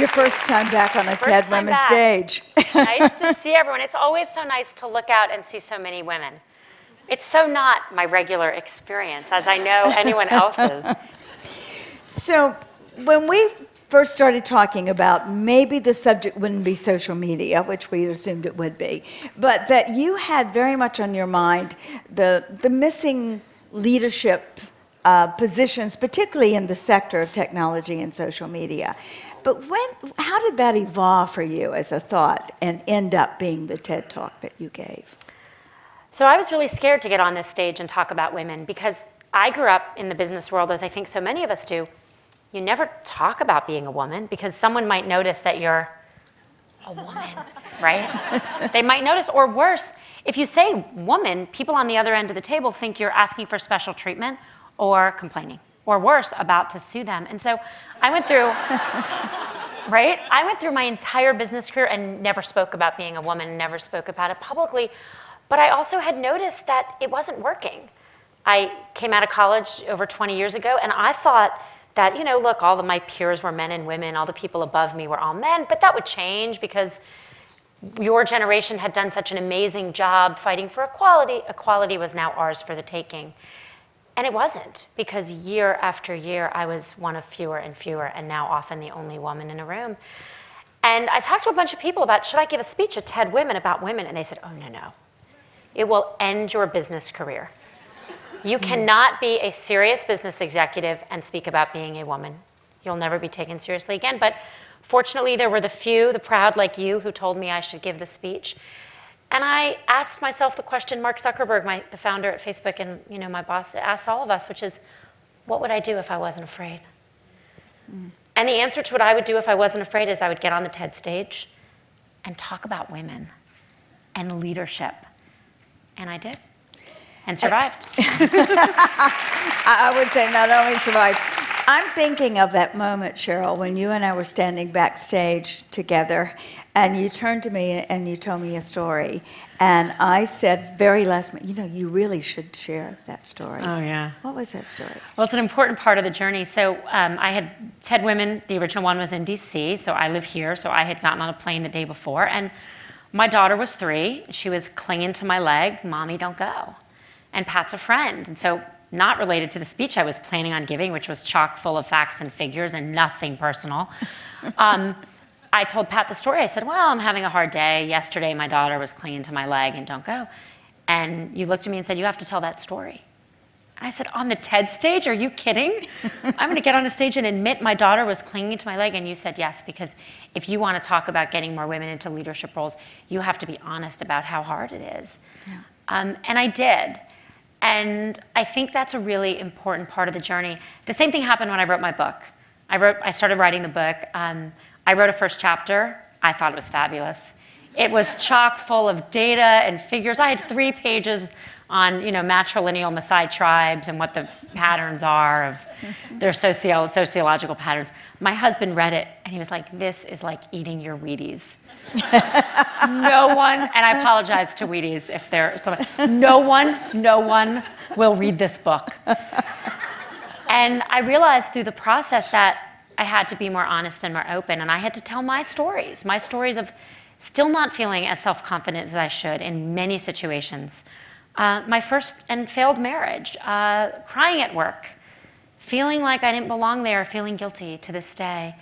Your first time back on a First TED back. stage. nice to see everyone. It's always so nice to look out and see so many women. It's so not my regular experience, as I know anyone else's. So, when we first started talking about maybe the subject wouldn't be social media, which we assumed it would be, but that you had very much on your mind the, the missing leadership uh, positions, particularly in the sector of technology and social media. But when, how did that evolve for you as a thought and end up being the TED Talk that you gave? So I was really scared to get on this stage and talk about women because I grew up in the business world, as I think so many of us do. You never talk about being a woman because someone might notice that you're a woman, right? they might notice, or worse, if you say woman, people on the other end of the table think you're asking for special treatment or complaining, or worse, about to sue them. And so I went through, right? I went through my entire business career and never spoke about being a woman, never spoke about it publicly. But I also had noticed that it wasn't working. I came out of college over 20 years ago, and I thought that, you know, look, all of my peers were men and women, all the people above me were all men, but that would change because your generation had done such an amazing job fighting for equality. Equality was now ours for the taking. And it wasn't, because year after year, I was one of fewer and fewer, and now often the only woman in a room. And I talked to a bunch of people about should I give a speech at TED Women about women? And they said, oh, no, no. It will end your business career. You hmm. cannot be a serious business executive and speak about being a woman. You'll never be taken seriously again. But fortunately, there were the few, the proud like you, who told me I should give the speech. And I asked myself the question Mark Zuckerberg, my, the founder at Facebook, and you know my boss asked all of us, which is, what would I do if I wasn't afraid? Mm. And the answer to what I would do if I wasn't afraid is I would get on the TED stage and talk about women and leadership. And I did and survived. I would say not only survived. I'm thinking of that moment, Sheryl, when you and I were standing backstage together, and you turned to me and you told me a story. And I said, very last minute, you know, you really should share that story. Oh, yeah. What was that story? Well, it's an important part of the journey. So um, I had TED Women, the original one was in DC, so I live here. So I had gotten on a plane the day before, and my daughter was three. She was clinging to my leg, Mommy, don't go. And Pat's a friend. And so, not related to the speech I was planning on giving, which was chock full of facts and figures and nothing personal. Um, I told Pat the story. I said, Well, I'm having a hard day. Yesterday, my daughter was clinging to my leg and don't go. And you looked at me and said, You have to tell that story. I said, On the TED stage? Are you kidding? I'm going to get on a stage and admit my daughter was clinging to my leg. And you said, Yes, because if you want to talk about getting more women into leadership roles, you have to be honest about how hard it is. Yeah. Um, and I did. And I think that's a really important part of the journey. The same thing happened when I wrote my book. I, wrote, I started writing the book. Um, I wrote a first chapter. I thought it was fabulous. It was chock full of data and figures. I had three pages on you know, matrilineal Maasai tribes and what the patterns are of their socio- sociological patterns. My husband read it and he was like, This is like eating your Wheaties. no one, and I apologize to Wheaties if they're someone, no one, no one will read this book. And I realized through the process that I had to be more honest and more open, and I had to tell my stories, my stories of still not feeling as self confident as I should in many situations. Uh, my first and failed marriage, uh, crying at work, feeling like I didn't belong there, feeling guilty to this day.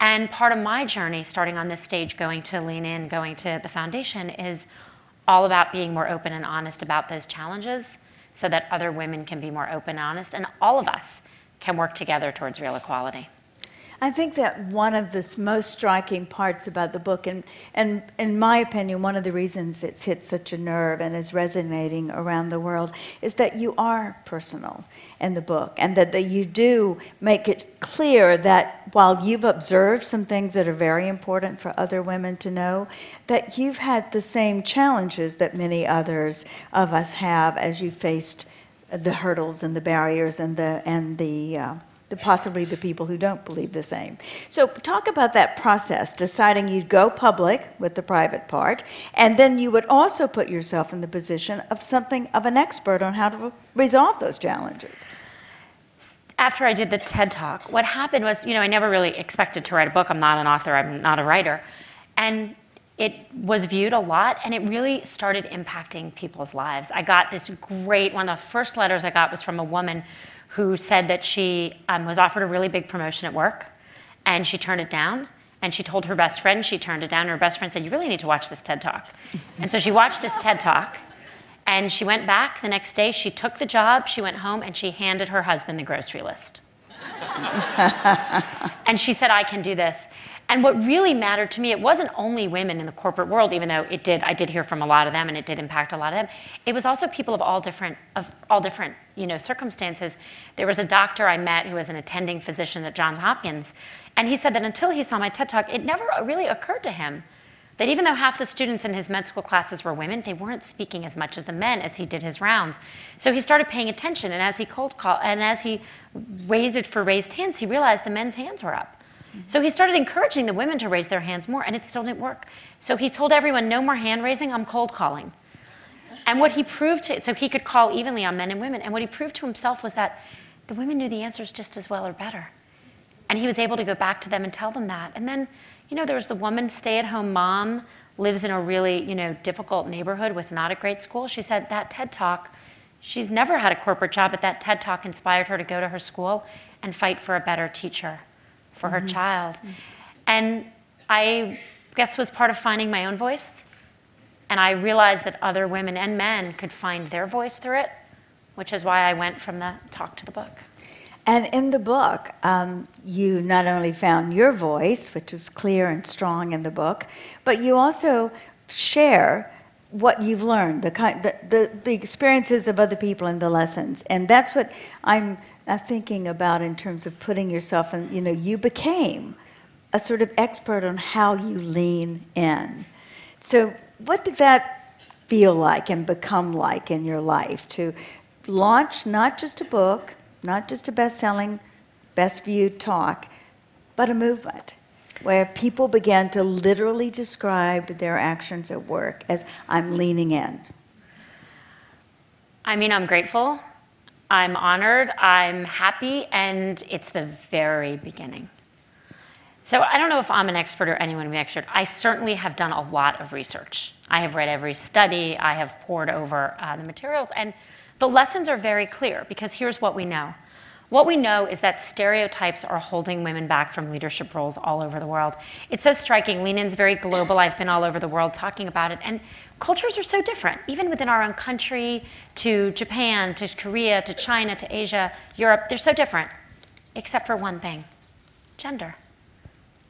And part of my journey, starting on this stage, going to Lean In, going to the foundation, is all about being more open and honest about those challenges so that other women can be more open and honest, and all of us can work together towards real equality. I think that one of the most striking parts about the book, and, and in my opinion, one of the reasons it's hit such a nerve and is resonating around the world, is that you are personal in the book, and that, that you do make it clear that while you've observed some things that are very important for other women to know, that you've had the same challenges that many others of us have as you faced the hurdles and the barriers and the and the uh, the possibly the people who don't believe the same. So talk about that process, deciding you'd go public with the private part, and then you would also put yourself in the position of something of an expert on how to resolve those challenges. after I did the TED Talk, what happened was, you know, I never really expected to write a book. I'm not an author, I'm not a writer. And it was viewed a lot and it really started impacting people's lives. I got this great one of the first letters I got was from a woman who said that she um, was offered a really big promotion at work and she turned it down. And she told her best friend she turned it down. And her best friend said, You really need to watch this TED Talk. and so she watched this TED Talk and she went back the next day. She took the job, she went home, and she handed her husband the grocery list. and she said, I can do this. And what really mattered to me, it wasn't only women in the corporate world, even though it did, I did hear from a lot of them and it did impact a lot of them. It was also people of all different, of all different, you know, circumstances. There was a doctor I met who was an attending physician at Johns Hopkins, and he said that until he saw my TED Talk, it never really occurred to him that even though half the students in his med school classes were women, they weren't speaking as much as the men as he did his rounds. So he started paying attention, and as he cold and as he waited for raised hands, he realized the men's hands were up. So he started encouraging the women to raise their hands more, and it still didn't work. So he told everyone, no more hand raising, I'm cold calling. And what he proved to, so he could call evenly on men and women, and what he proved to himself was that the women knew the answers just as well or better. And he was able to go back to them and tell them that. And then, you know, there was the woman, stay at home mom, lives in a really, you know, difficult neighborhood with not a great school. She said that TED Talk, she's never had a corporate job, but that TED Talk inspired her to go to her school and fight for a better teacher for her child. And I guess was part of finding my own voice. And I realized that other women and men could find their voice through it, which is why I went from the talk to the book. And in the book, um, you not only found your voice, which is clear and strong in the book, but you also share what you've learned, the, kind, the, the, the experiences of other people and the lessons. And that's what I'm uh, thinking about in terms of putting yourself in, you know, you became a sort of expert on how you lean in. So, what did that feel like and become like in your life to launch not just a book, not just a best selling, best viewed talk, but a movement where people began to literally describe their actions at work as I'm leaning in? I mean, I'm grateful. I'm honored. I'm happy. And it's the very beginning. So I don't know if I'm an expert or anyone an expert. I certainly have done a lot of research. I have read every study. I have pored over uh, the materials. And the lessons are very clear because here's what we know. What we know is that stereotypes are holding women back from leadership roles all over the world. It's so striking. Lean In's very global. I've been all over the world talking about it. And cultures are so different, even within our own country, to Japan, to Korea, to China, to Asia, Europe. They're so different, except for one thing gender.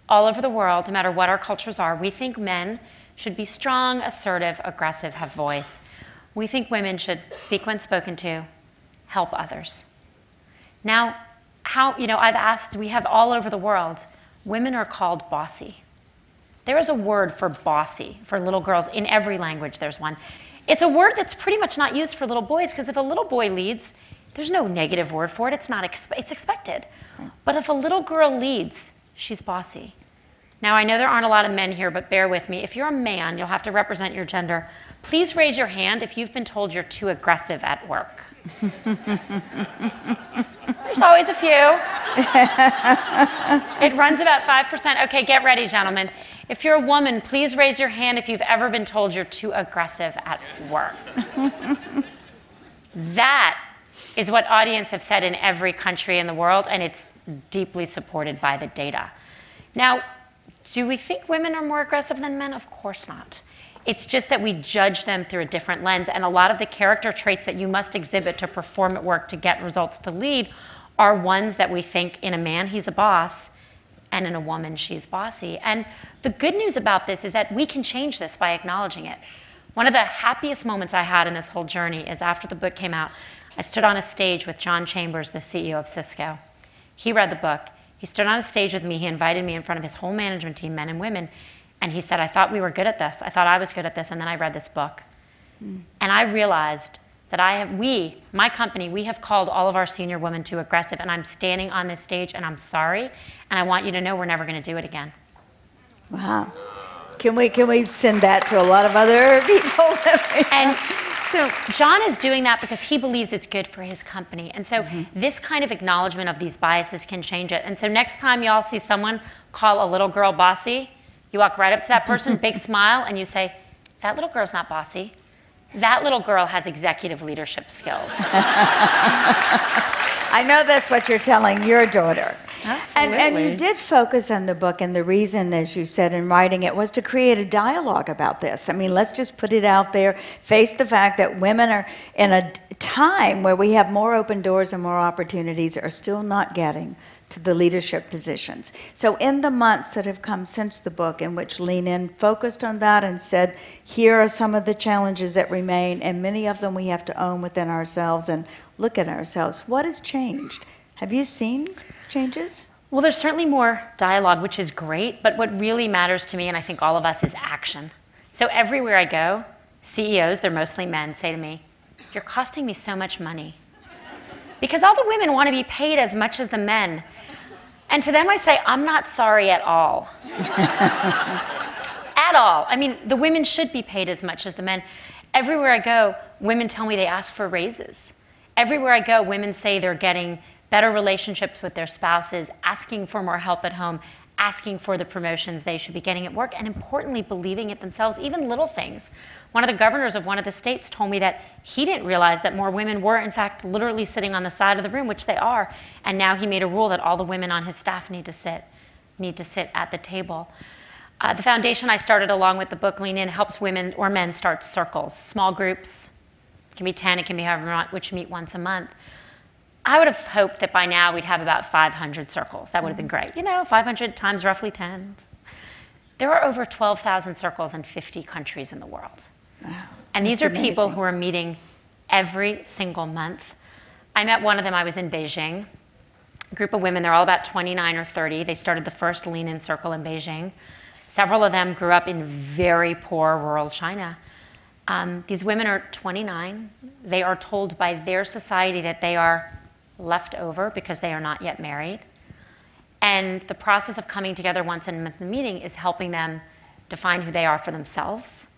All over the world, no matter what our cultures are, we think men should be strong, assertive, aggressive, have voice. We think women should speak when spoken to, help others. Now, how, you know, I've asked, we have all over the world, women are called bossy. There is a word for bossy for little girls. In every language, there's one. It's a word that's pretty much not used for little boys because if a little boy leads, there's no negative word for it. It's not expe- it's expected. But if a little girl leads, she's bossy. Now, I know there aren't a lot of men here, but bear with me. If you're a man, you'll have to represent your gender. Please raise your hand if you've been told you're too aggressive at work. There's always a few. it runs about 5%. Okay, get ready, gentlemen. If you're a woman, please raise your hand if you've ever been told you're too aggressive at work. that is what audience have said in every country in the world, and it's deeply supported by the data. Now, do we think women are more aggressive than men? Of course not. It's just that we judge them through a different lens. And a lot of the character traits that you must exhibit to perform at work to get results to lead are ones that we think in a man, he's a boss, and in a woman, she's bossy. And the good news about this is that we can change this by acknowledging it. One of the happiest moments I had in this whole journey is after the book came out, I stood on a stage with John Chambers, the CEO of Cisco. He read the book. He stood on a stage with me. He invited me in front of his whole management team, men and women. And he said, I thought we were good at this. I thought I was good at this. And then I read this book. Mm. And I realized that I have, we, my company, we have called all of our senior women too aggressive. And I'm standing on this stage and I'm sorry. And I want you to know we're never going to do it again. Wow. Can we, can we send that to a lot of other people? and So John is doing that because he believes it's good for his company. And so this kind of acknowledgement of these biases can change it. And so next time y'all see someone call a little girl bossy, you walk right up to that person, big smile, and you say, that little girl's not bossy. That little girl has executive leadership skills. I know that's what you're telling your daughter. And, and you did focus on the book, and the reason, as you said in writing it, was to create a dialogue about this. I mean, let's just put it out there, face the fact that women are in a time where we have more open doors and more opportunities, are still not getting to the leadership positions. So, in the months that have come since the book, in which Lean In focused on that and said, here are some of the challenges that remain, and many of them we have to own within ourselves and look at ourselves, what has changed? Have you seen changes? Well, there's certainly more dialogue, which is great, but what really matters to me, and I think all of us, is action. So everywhere I go, CEOs, they're mostly men, say to me, You're costing me so much money. Because all the women want to be paid as much as the men. And to them, I say, I'm not sorry at all. at all. I mean, the women should be paid as much as the men. Everywhere I go, women tell me they ask for raises. Everywhere I go, women say they're getting better relationships with their spouses, asking for more help at home, asking for the promotions they should be getting at work, and importantly, believing it themselves, even little things. One of the governors of one of the states told me that he didn't realize that more women were, in fact, literally sitting on the side of the room, which they are, and now he made a rule that all the women on his staff need to sit, need to sit at the table. Uh, the foundation I started along with the book Lean In helps women or men start circles, small groups. It can be 10, it can be however want, which meet once a month. I would have hoped that by now we'd have about 500 circles. That would have been great. You know, 500 times roughly 10. There are over 12,000 circles in 50 countries in the world. And these are That's people who are meeting every single month. I met one of them, I was in Beijing. A group of women, they're all about 29 or 30. They started the first Lean In Circle in Beijing. Several of them grew up in very poor rural China. Um, these women are 29. They are told by their society that they are left over because they are not yet married. And the process of coming together once in meeting is helping them define who they are for themselves,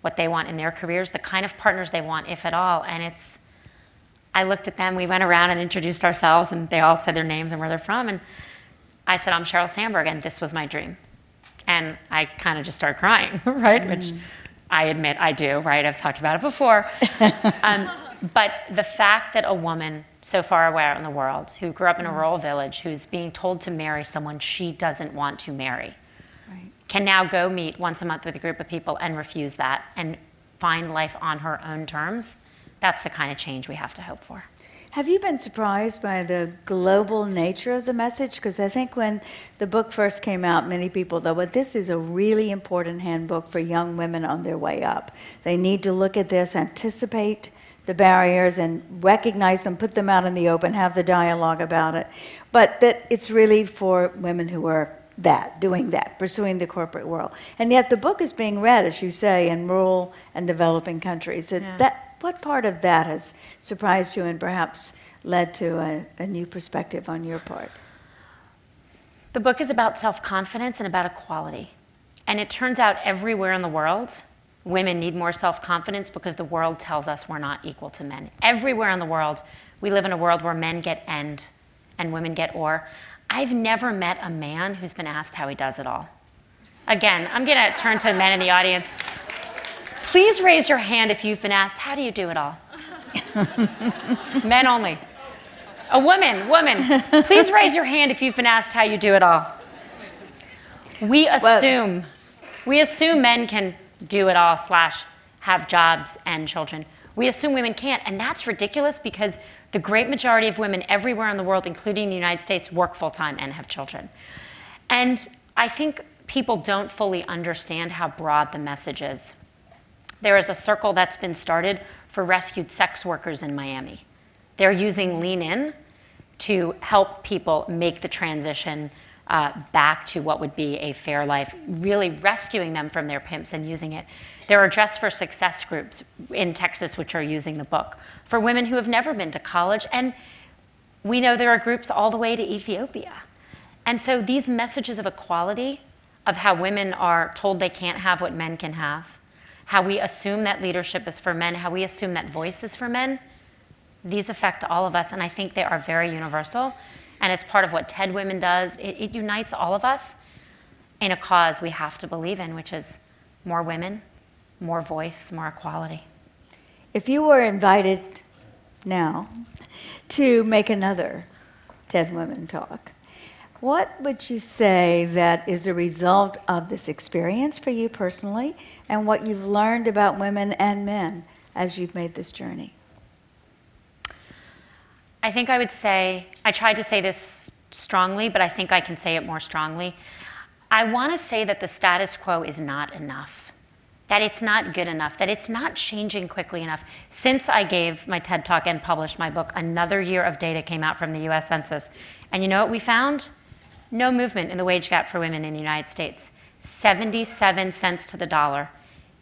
what they want in their careers, the kind of partners they want, if at all. And it's, I looked at them, we went around and introduced ourselves, and they all said their names and where they're from. And I said, I'm Sheryl Sandberg, and this was my dream. And I kind of just started crying, right? Which I admit I do, right? I've talked about it before. um, but the fact that a woman so far away out in the world who grew up in a rural village who's being told to marry someone she doesn't want to marry Right. can now go meet once a month with a group of people and refuse that and find life on her own terms, that's the kind of change we have to hope for. Have you been surprised by the global nature of the message? Because I think when the book first came out, many people thought, well, this is a really important handbook for young women on their way up. They need to look at this, anticipate the barriers, and recognize them, put them out in the open, have the dialogue about it. But that it's really for women who are that, doing that, pursuing the corporate world. And yet the book is being read, as you say, in rural and developing countries. Yeah. that what part of that has surprised you and perhaps led to a, a new perspective on your part? The book is about self confidence and about equality. And it turns out everywhere in the world, women need more self confidence because the world tells us we're not equal to men. Everywhere in the world, we live in a world where men get end and women get or. I've never met a man who's been asked how he does it all. Again, I'm going to turn to the men in the audience. Please raise your hand if you've been asked, How do you do it all? men only. A woman, woman, please raise your hand if you've been asked how you do it all. We assume, we assume men can do it all slash have jobs and children. We assume women can't, and that's ridiculous because the great majority of women everywhere in the world, including the United States, work full time and have children. And I think people don't fully understand how broad the message is. There is a circle that's been started for rescued sex workers in Miami. They're using Lean In to help people make the transition uh, back to what would be a fair life, really rescuing them from their pimps and using it. There are Dress for Success groups in Texas which are using the book for women who have never been to college. And we know there are groups all the way to Ethiopia. And so these messages of equality, of how women are told they can't have what men can have, how we assume that leadership is for men, how we assume that voice is for men, these affect all of us, and I think they are very universal. And it's part of what TED Women does. It, it unites all of us in a cause we have to believe in, which is more women, more voice, more equality. If you were invited now to make another TED Women Talk, what would you say that is a result of this experience for you personally and what you've learned about women and men as you've made this journey? I think I would say, I tried to say this strongly, but I think I can say it more strongly. I want to say that the status quo is not enough, that it's not good enough, that it's not changing quickly enough. Since I gave my TED Talk and published my book, another year of data came out from the US Census. And you know what we found? No movement in the wage gap for women in the United States. 77 cents to the dollar.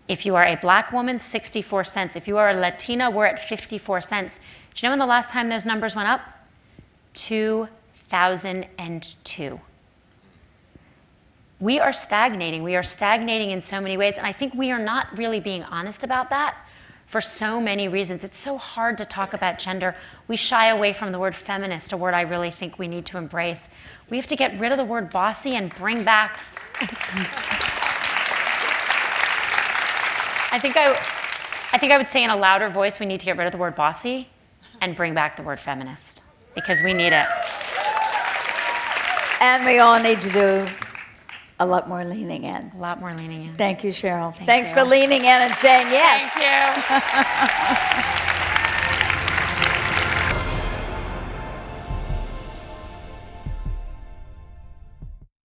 If you are a black woman, 64 cents. If you are a Latina, we're at 54 cents. Do you know when the last time those numbers went up? 2002. We are stagnating. We are stagnating in so many ways. And I think we are not really being honest about that for so many reasons. It's so hard to talk about gender. We shy away from the word feminist, a word I really think we need to embrace. We have to get rid of the word bossy and bring back. I think I, I think I would say in a louder voice, we need to get rid of the word bossy and bring back the word feminist because we need it. And we all need to do a lot more leaning in. A lot more leaning in. Thank you, Sheryl. Thank Thanks you. for leaning in and saying yes. Thank you.